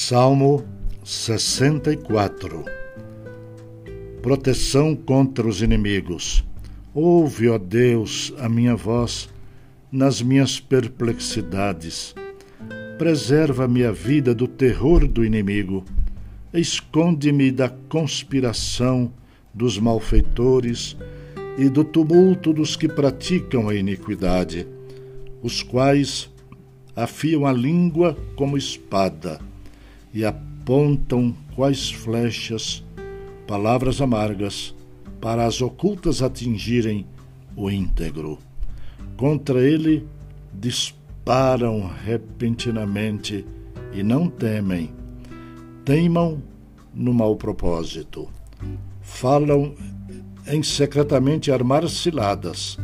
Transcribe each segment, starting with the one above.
Salmo 64 Proteção contra os inimigos. Ouve, ó Deus, a minha voz nas minhas perplexidades. Preserva a vida do terror do inimigo. Esconde-me da conspiração dos malfeitores e do tumulto dos que praticam a iniquidade, os quais afiam a língua como espada e apontam quais flechas, palavras amargas, para as ocultas atingirem o íntegro. Contra ele disparam repentinamente e não temem, teimam no mau propósito. Falam em secretamente armar ciladas.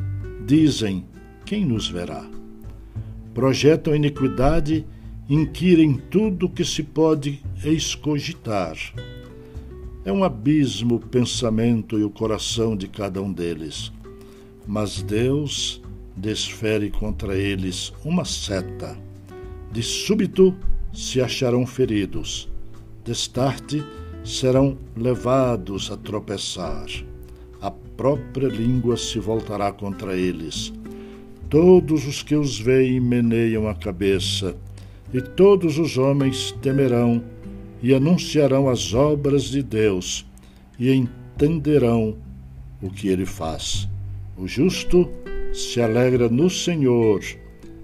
Dizem: quem nos verá? Projetam iniquidade, inquirem tudo que se pode escogitar. É um abismo o pensamento e o coração de cada um deles. Mas Deus desfere contra eles uma seta. De súbito se acharão feridos. Destarte serão levados a tropeçar. A própria língua se voltará contra eles. Todos os que os veem meneiam a cabeça, e todos os homens temerão e anunciarão as obras de Deus e entenderão o que ele faz. O justo se alegra no Senhor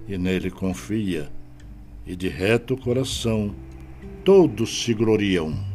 e nele confia, e de reto coração todos se gloriam.